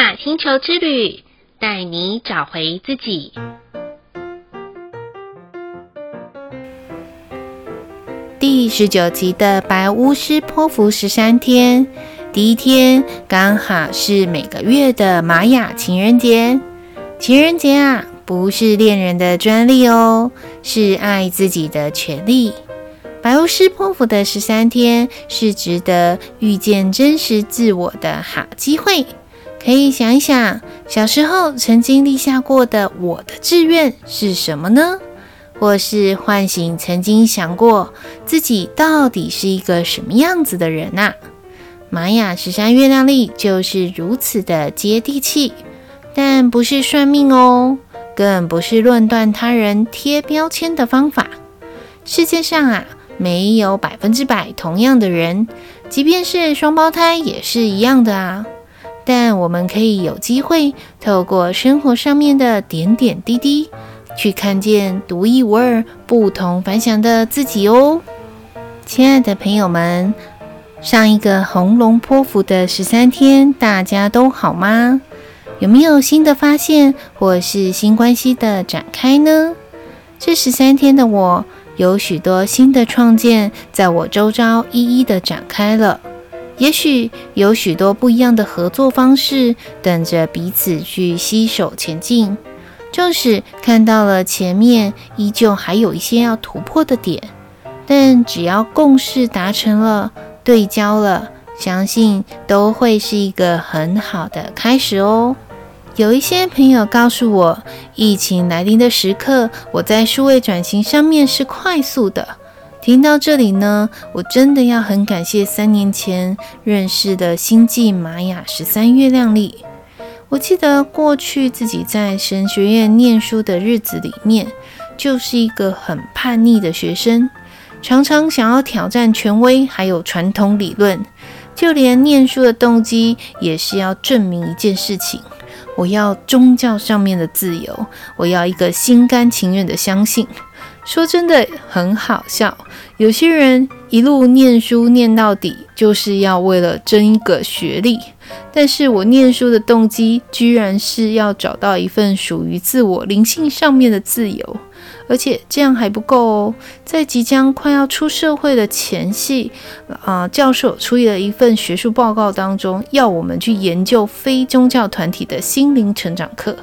雅星球之旅，带你找回自己。第十九集的白巫师波符十三天，第一天刚好是每个月的玛雅情人节。情人节啊，不是恋人的专利哦，是爱自己的权利。白巫师波符的十三天是值得遇见真实自我的好机会。可以想一想，小时候曾经立下过的我的志愿是什么呢？或是唤醒曾经想过自己到底是一个什么样子的人呐？玛雅十三月亮历就是如此的接地气，但不是算命哦，更不是论断他人贴标签的方法。世界上啊，没有百分之百同样的人，即便是双胞胎也是一样的啊。但我们可以有机会透过生活上面的点点滴滴。去看见独一无二、不同凡响的自己哦，亲爱的朋友们，上一个红龙波符的十三天，大家都好吗？有没有新的发现或是新关系的展开呢？这十三天的我，有许多新的创建在我周遭一一的展开了，也许有许多不一样的合作方式，等着彼此去携手前进。纵使看到了前面依旧还有一些要突破的点，但只要共识达成了、对焦了，相信都会是一个很好的开始哦。有一些朋友告诉我，疫情来临的时刻，我在数位转型上面是快速的。听到这里呢，我真的要很感谢三年前认识的星际玛雅十三月亮历。我记得过去自己在神学院念书的日子里面，就是一个很叛逆的学生，常常想要挑战权威，还有传统理论。就连念书的动机也是要证明一件事情：我要宗教上面的自由，我要一个心甘情愿的相信。说真的很好笑，有些人一路念书念到底，就是要为了争一个学历。但是我念书的动机，居然是要找到一份属于自我灵性上面的自由，而且这样还不够哦。在即将快要出社会的前夕，啊、教授出了一份学术报告当中，要我们去研究非宗教团体的心灵成长课。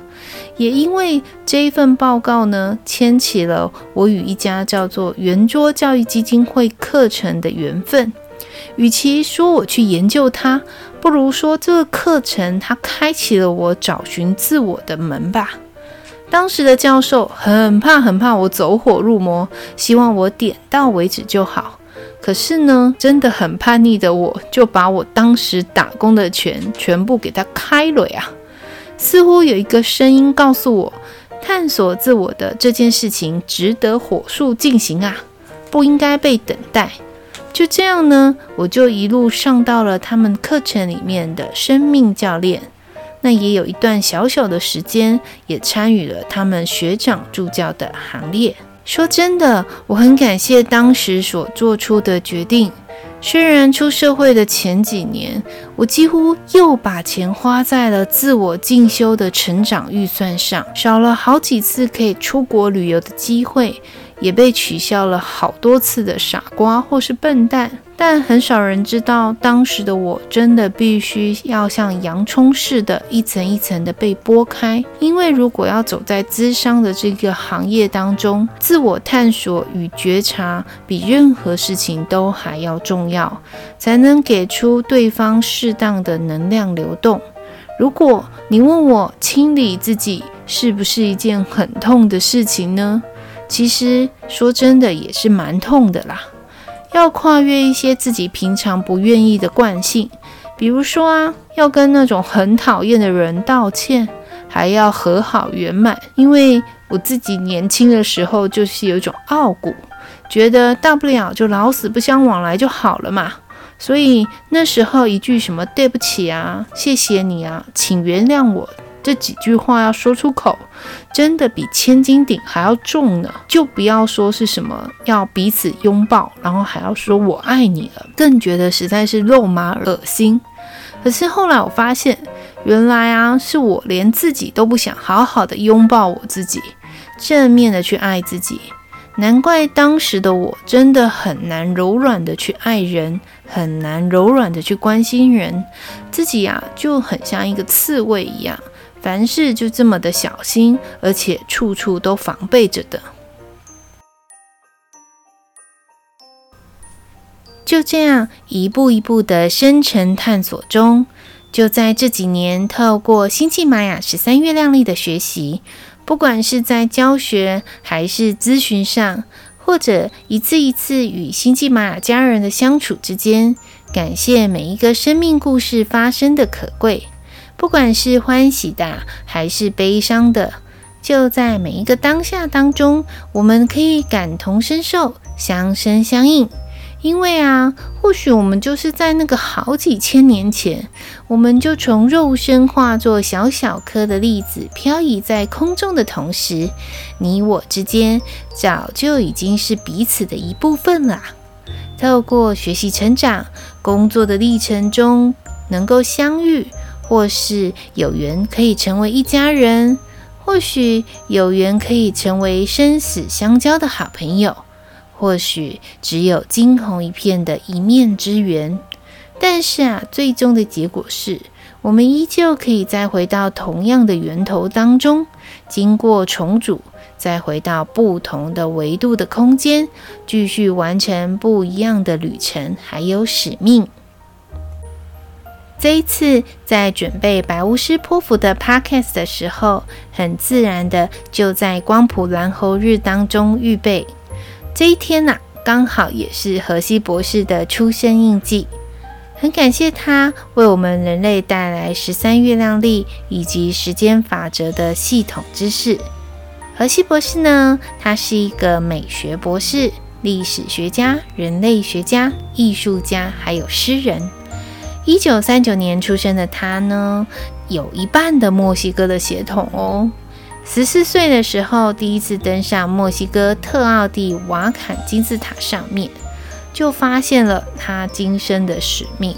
也因为这一份报告呢，牵起了我与一家叫做圆桌教育基金会课程的缘分。与其说我去研究它，不如说这个课程它开启了我找寻自我的门吧。当时的教授很怕很怕我走火入魔，希望我点到为止就好。可是呢，真的很叛逆的我，就把我当时打工的钱全部给他开了呀。似乎有一个声音告诉我，探索自我的这件事情值得火速进行啊，不应该被等待。就这样呢，我就一路上到了他们课程里面的生命教练。那也有一段小小的时间，也参与了他们学长助教的行列。说真的，我很感谢当时所做出的决定。虽然出社会的前几年，我几乎又把钱花在了自我进修的成长预算上，少了好几次可以出国旅游的机会。也被取笑了好多次的傻瓜或是笨蛋，但很少人知道，当时的我真的必须要像洋葱似的，一层一层的被剥开。因为如果要走在咨商的这个行业当中，自我探索与觉察比任何事情都还要重要，才能给出对方适当的能量流动。如果你问我清理自己是不是一件很痛的事情呢？其实说真的也是蛮痛的啦，要跨越一些自己平常不愿意的惯性，比如说啊，要跟那种很讨厌的人道歉，还要和好圆满。因为我自己年轻的时候就是有一种傲骨，觉得大不了就老死不相往来就好了嘛，所以那时候一句什么对不起啊、谢谢你啊、请原谅我。这几句话要说出口，真的比千斤顶还要重呢。就不要说是什么要彼此拥抱，然后还要说我爱你了，更觉得实在是肉麻恶心。可是后来我发现，原来啊，是我连自己都不想好好的拥抱我自己，正面的去爱自己。难怪当时的我真的很难柔软的去爱人，很难柔软的去关心人，自己呀、就很像一个刺猬一样，凡事就这么的小心，而且处处都防备着的。就这样一步一步的深沉探索中，就在这几年，透过星际玛雅十三月亮历的学习。不管是在教学还是咨询上，或者一次一次与星际玛雅家人的相处之间，感谢每一个生命故事发生的可贵。不管是欢喜的还是悲伤的，就在每一个当下当中，我们可以感同身受，相生相应。因为啊，或许我们就是在那个好几千年前，我们就从肉身化作小小颗的粒子，飘移在空中的同时，你我之间早就已经是彼此的一部分了。透过学习成长、工作的历程中，能够相遇，或是有缘可以成为一家人，或许有缘可以成为生死相交的好朋友。或许只有惊鸿一瞥的一面之缘，但是啊，最终的结果是我们依旧可以再回到同样的源头当中，经过重组，再回到不同的维度的空间，继续完成不一样的旅程，还有使命。这一次在准备白巫师波符的 podcast 的时候，很自然的就在光谱蓝猴日当中预备。这一天呐、刚好也是荷西博士的出生印记，很感谢他为我们人类带来十三月亮历以及时间法则的系统知识。荷西博士呢，他是一个美学博士、历史学家、人类学家、艺术家，还有诗人。一九三九年出生的他呢，有一半的墨西哥的血统哦。十四岁的时候，第一次登上墨西哥特奥蒂瓦坎金字塔上面，就发现了他今生的使命。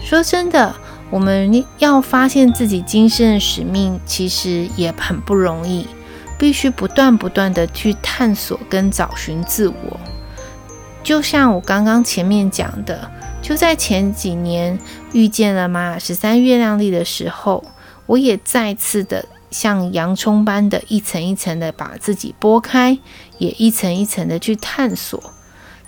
说真的，我们要发现自己今生的使命，其实也很不容易，必须不断不断的去探索跟找寻自我。就像我刚刚前面讲的，就在前几年遇见了玛雅十三月亮历的时候，我也再次的。像洋葱般的一层一层的把自己剥开，也一层一层的去探索。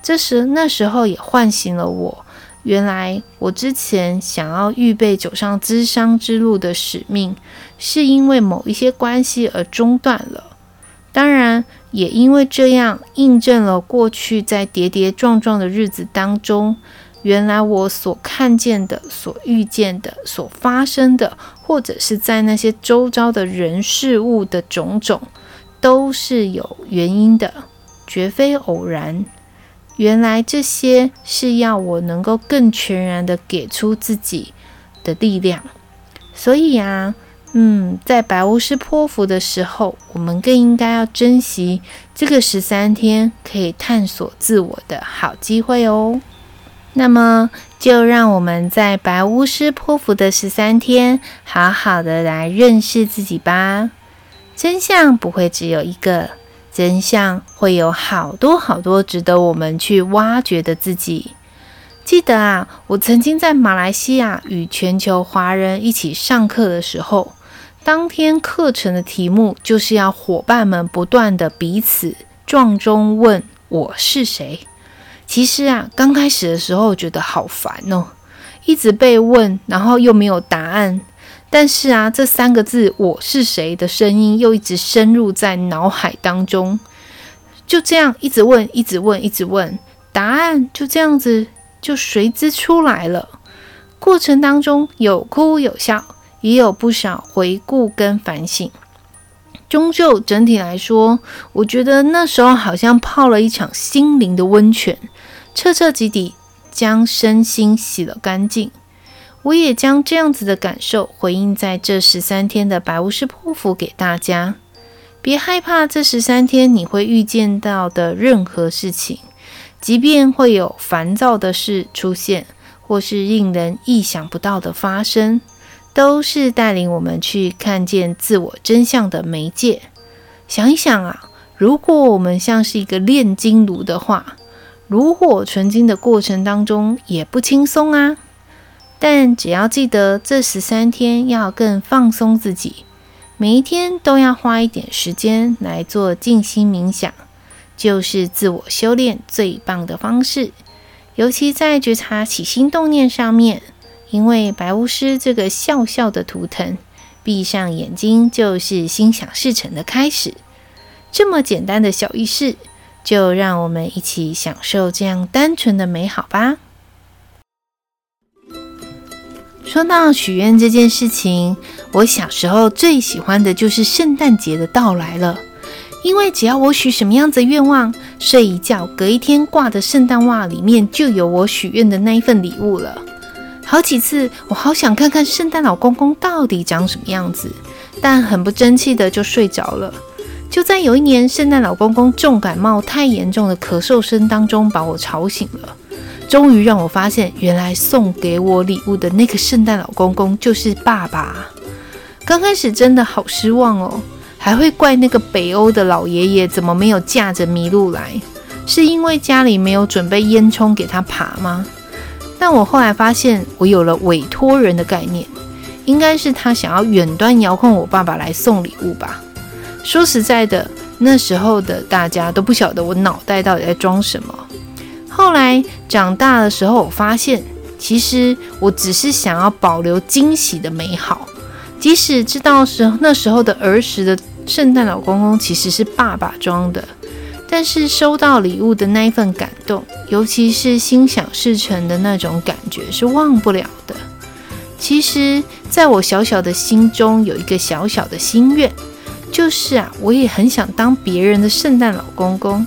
这时那时候也唤醒了我，原来我之前想要预备走上咨商之路的使命，是因为某一些关系而中断了。当然，也因为这样印证了过去在跌跌撞撞的日子当中。原来我所看见的、所遇见的、所发生的，或者是在那些周遭的人事物的种种，都是有原因的，绝非偶然。原来这些是要我能够更全然的给出自己的力量。所以啊，嗯，在白巫师波符的时候，我们更应该要珍惜这个十三天可以探索自我的好机会哦。那么，就让我们在白巫师波符的十三天，好好的来认识自己吧。真相不会只有一个，真相会有好多好多值得我们去挖掘的自己。记得啊，我曾经在马来西亚与全球华人一起上课的时候，当天课程的题目就是要伙伴们不断的彼此撞钟问我是谁。其实啊，刚开始的时候觉得好烦哦，一直被问，然后又没有答案。但是啊，这三个字“我是谁”的声音又一直深入在脑海当中。就这样一直问，一直问，一直问，答案就这样子就随之出来了。过程当中有哭有笑，也有不少回顾跟反省。终究整体来说，我觉得那时候好像泡了一场心灵的温泉。彻彻底底将身心洗了干净，我也将这样子的感受回应在这十三天的白巫师破釜给大家。别害怕这十三天你会遇见到的任何事情，即便会有烦躁的事出现，或是令人意想不到的发生，都是带领我们去看见自我真相的媒介。想一想啊，如果我们像是一个炼金炉的话，炉火纯青的过程当中也不轻松啊。但只要记得这十三天要更放松自己，每一天都要花一点时间来做静心冥想，就是自我修炼最棒的方式。尤其在觉察起心动念上面。因为白巫师这个笑笑的图腾，闭上眼睛就是心想事成的开始。这么简单的小仪式，就让我们一起享受这样单纯的美好吧。说到许愿这件事情，我小时候最喜欢的就是圣诞节的到来了。因为只要我许什么样子的愿望，睡一觉，隔一天挂的圣诞袜里面就有我许愿的那一份礼物了。好几次，我好想看看圣诞老公公到底长什么样子，但很不争气的就睡着了。就在有一年，圣诞老公公重感冒太严重的咳嗽声当中，把我吵醒了。终于让我发现，原来送给我礼物的那个圣诞老公公就是爸爸。刚开始真的好失望哦，还会怪那个北欧的老爷爷怎么没有驾着麋鹿来？是因为家里没有准备烟囱给他爬吗？但我后来发现，我有了委托人的概念，应该是他想要远端遥控我爸爸来送礼物吧。说实在的，那时候的大家都不晓得我脑袋到底在装什么。后来长大的时候，我发现其实我只是想要保留惊喜的美好，即使知道是那时候的儿时的圣诞老公公其实是爸爸装的。但是收到礼物的那一份感动，尤其是心想事成的那种感觉，是忘不了的。其实，在我小小的心中有一个小小的心愿，就是啊，我也很想当别人的圣诞老公公。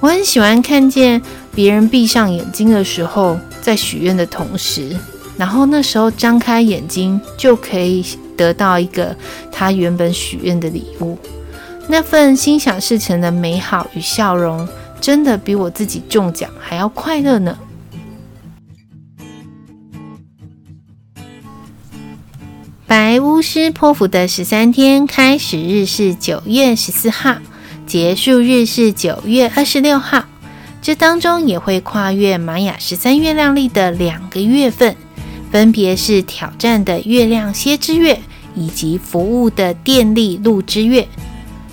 我很喜欢看见别人闭上眼睛的时候，在许愿的同时，然后那时候张开眼睛，就可以得到一个他原本许愿的礼物。那份心想事成的美好与笑容，真的比我自己中奖还要快乐呢。白巫师波符的十三天开始日是九月十四号，结束日是九月二十六号。这当中也会跨越玛雅十三月亮历的两个月份，分别是挑战的月亮蝎之月以及服务的电力鹿之月。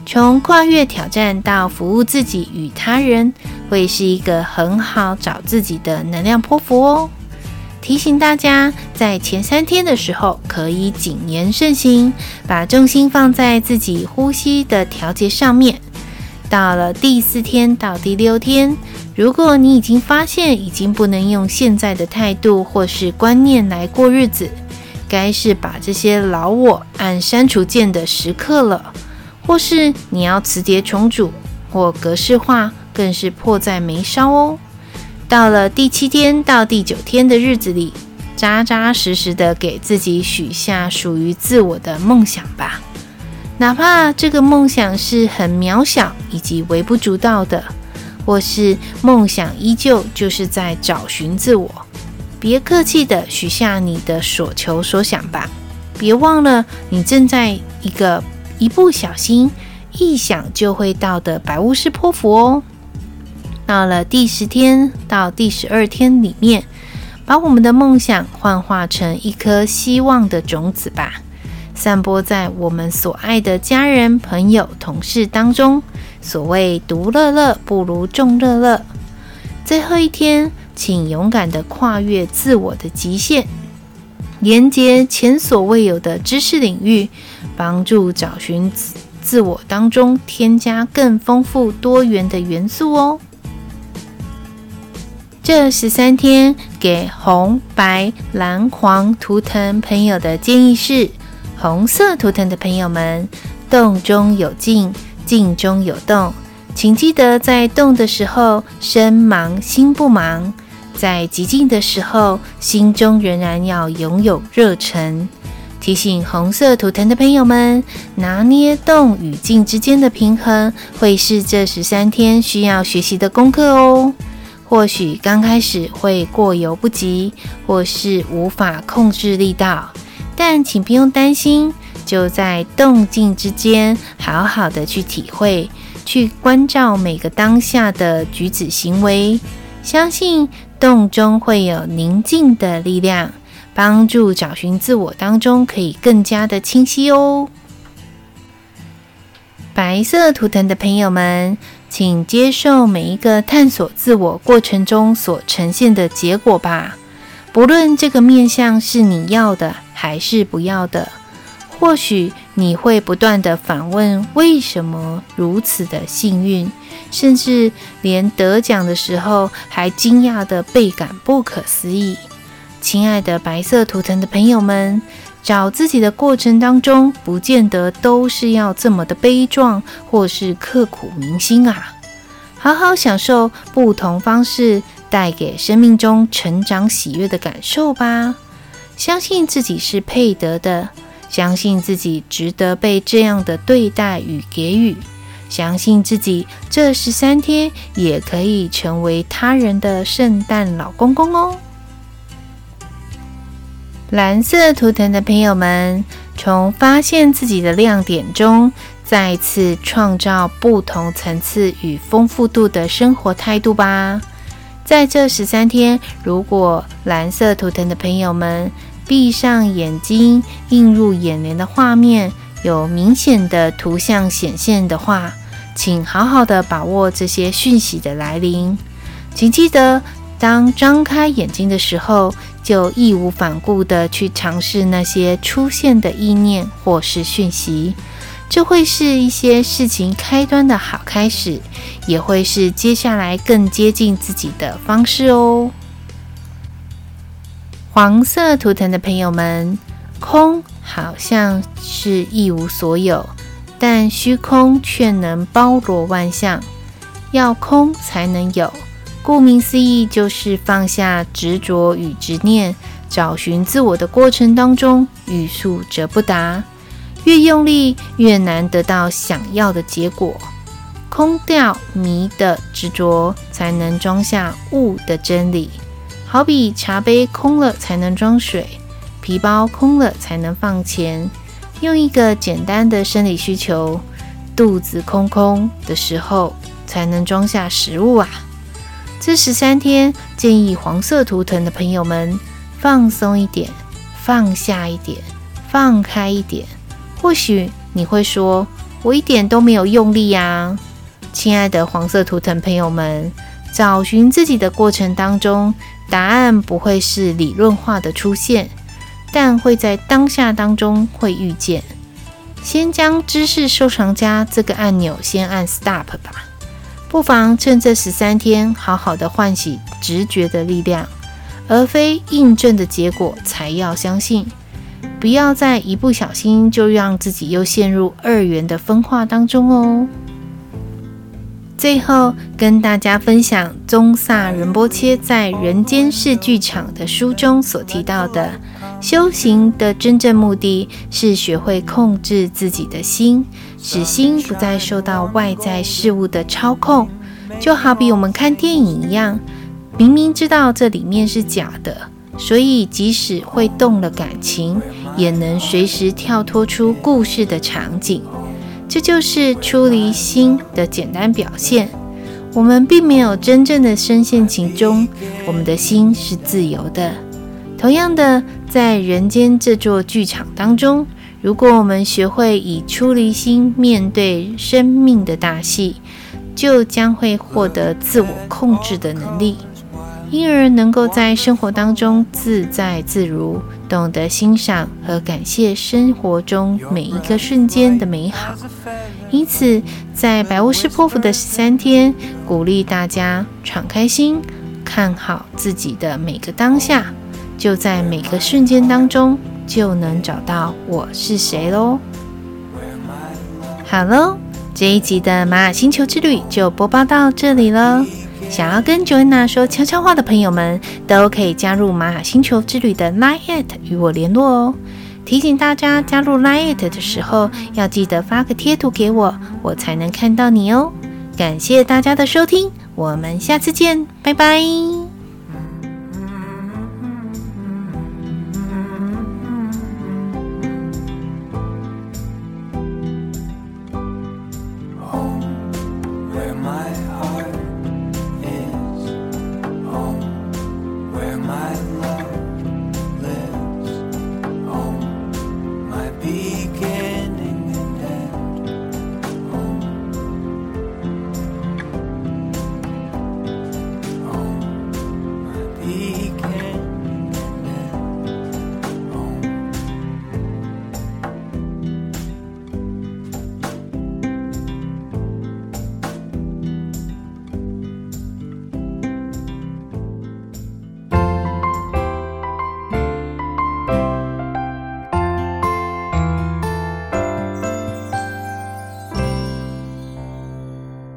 从跨越挑战到服务自己与他人，会是一个很好找自己的能量波符哦。提醒大家，在前三天的时候，可以谨言慎行，把重心放在自己呼吸的调节上面。到了第四天到第六天，如果你已经发现已经不能用现在的态度或是观念来过日子，该是把这些老我按删除键的时刻了。或是你要磁碟重组或格式化，更是迫在眉梢哦。到了第七天到第九天的日子里，扎扎实实的给自己许下属于自我的梦想吧。哪怕这个梦想是很渺小以及微不足道的，或是梦想依旧就是在找寻自我，别客气的许下你的所求所想吧。别忘了，你正在一个。一不小心，一想就会到的白巫师波符哦。到了第十天到第十二天里面，把我们的梦想幻化成一颗希望的种子吧，散播在我们所爱的家人、朋友、同事当中。所谓独乐乐不如众乐乐。最后一天，请勇敢地跨越自我的极限。连接前所未有的知识领域，帮助找寻自自我当中添加更丰富多元的元素哦。这十三天给红、白、蓝、黄图腾朋友的建议是：红色图腾的朋友们，动中有静，静中有动，请记得在动的时候身忙心不忙。在极静的时候，心中仍然要拥有热忱。提醒红色图腾的朋友们，拿捏动与静之间的平衡，会是这十三天需要学习的功课哦。或许刚开始会过犹不及，或是无法控制力道，但请不用担心，就在动静之间，好好的去体会，去关照每个当下的举止行为，相信动中会有宁静的力量，帮助找寻自我当中可以更加的清晰哦。白色图腾的朋友们，请接受每一个探索自我过程中所呈现的结果吧。不论这个面向是你要的还是不要的，或许你会不断地反问：为什么如此的幸运？甚至连得奖的时候还惊讶得倍感不可思议。亲爱的白色图腾的朋友们，找自己的过程当中，不见得都是要这么的悲壮或是刻骨铭心啊！好好享受不同方式。带给生命中成长喜悦的感受吧，相信自己是配得的，相信自己值得被这样的对待与给予，相信自己这十三天也可以成为他人的圣诞老公公哦。蓝色图腾的朋友们，从发现自己的亮点中，再次创造不同层次与丰富度的生活态度吧。在这十三天，如果蓝色图腾的朋友们闭上眼睛，映入眼帘的画面有明显的图像显现的话，请好好的把握这些讯息的来临。请记得，当张开眼睛的时候，就义无反顾的去尝试那些出现的意念或是讯息。这会是一些事情开端的好开始，也会是接下来更接近自己的方式哦。黄色图腾的朋友们，空好像是一无所有，但虚空却能包罗万象。要空才能有，顾名思义，就是放下执着与执念，找寻自我的过程当中，欲速则不达。越用力，越难得到想要的结果。空掉迷的执着，才能装下悟的真理。好比茶杯空了才能装水，皮包空了才能放钱。用一个简单的生理需求，肚子空空的时候，才能装下食物啊。这十三天，建议黄色图腾的朋友们放松一点，放下一点，放开一点。或许你会说，我一点都没有用力呀，亲爱的黄色图腾朋友们，找寻自己的过程当中，答案不会是理论化的出现，但会在当下当中会遇见。先将知识收藏家这个按钮先按 stop 吧，不妨趁这十三天，好好的唤醒直觉的力量，而非印证的结果才要相信。不要再一不小心就让自己又陷入二元的分化当中哦。最后跟大家分享宗萨仁波切在《人间世剧场》的书中所提到的，修行的真正目的是学会控制自己的心，使心不再受到外在事物的操控。就好比我们看电影一样，明明知道这里面是假的。所以，即使会动了感情，也能随时跳脱出故事的场景。这就是出离心的简单表现。我们并没有真正的深陷其中，我们的心是自由的。同样的，在人间这座剧场当中，如果我们学会以出离心面对生命的大戏，就将会获得自我控制的能力。因而能够在生活当中自在自如，懂得欣赏和感谢生活中每一个瞬间的美好。因此，在白巫师波符的十三天，鼓励大家敞开心，看好自己的每个当下，就在每个瞬间当中，就能找到我是谁喽。好喽，这一集的玛雅星球之旅就播报到这里了。想要跟 Joanna 说悄悄话的朋友们，都可以加入玛雅星球之旅的 Line@ 与我联络哦。提醒大家加入 Line@ 的时候，要记得发个贴图给我，我才能看到你哦。感谢大家的收听，我们下次见，拜拜。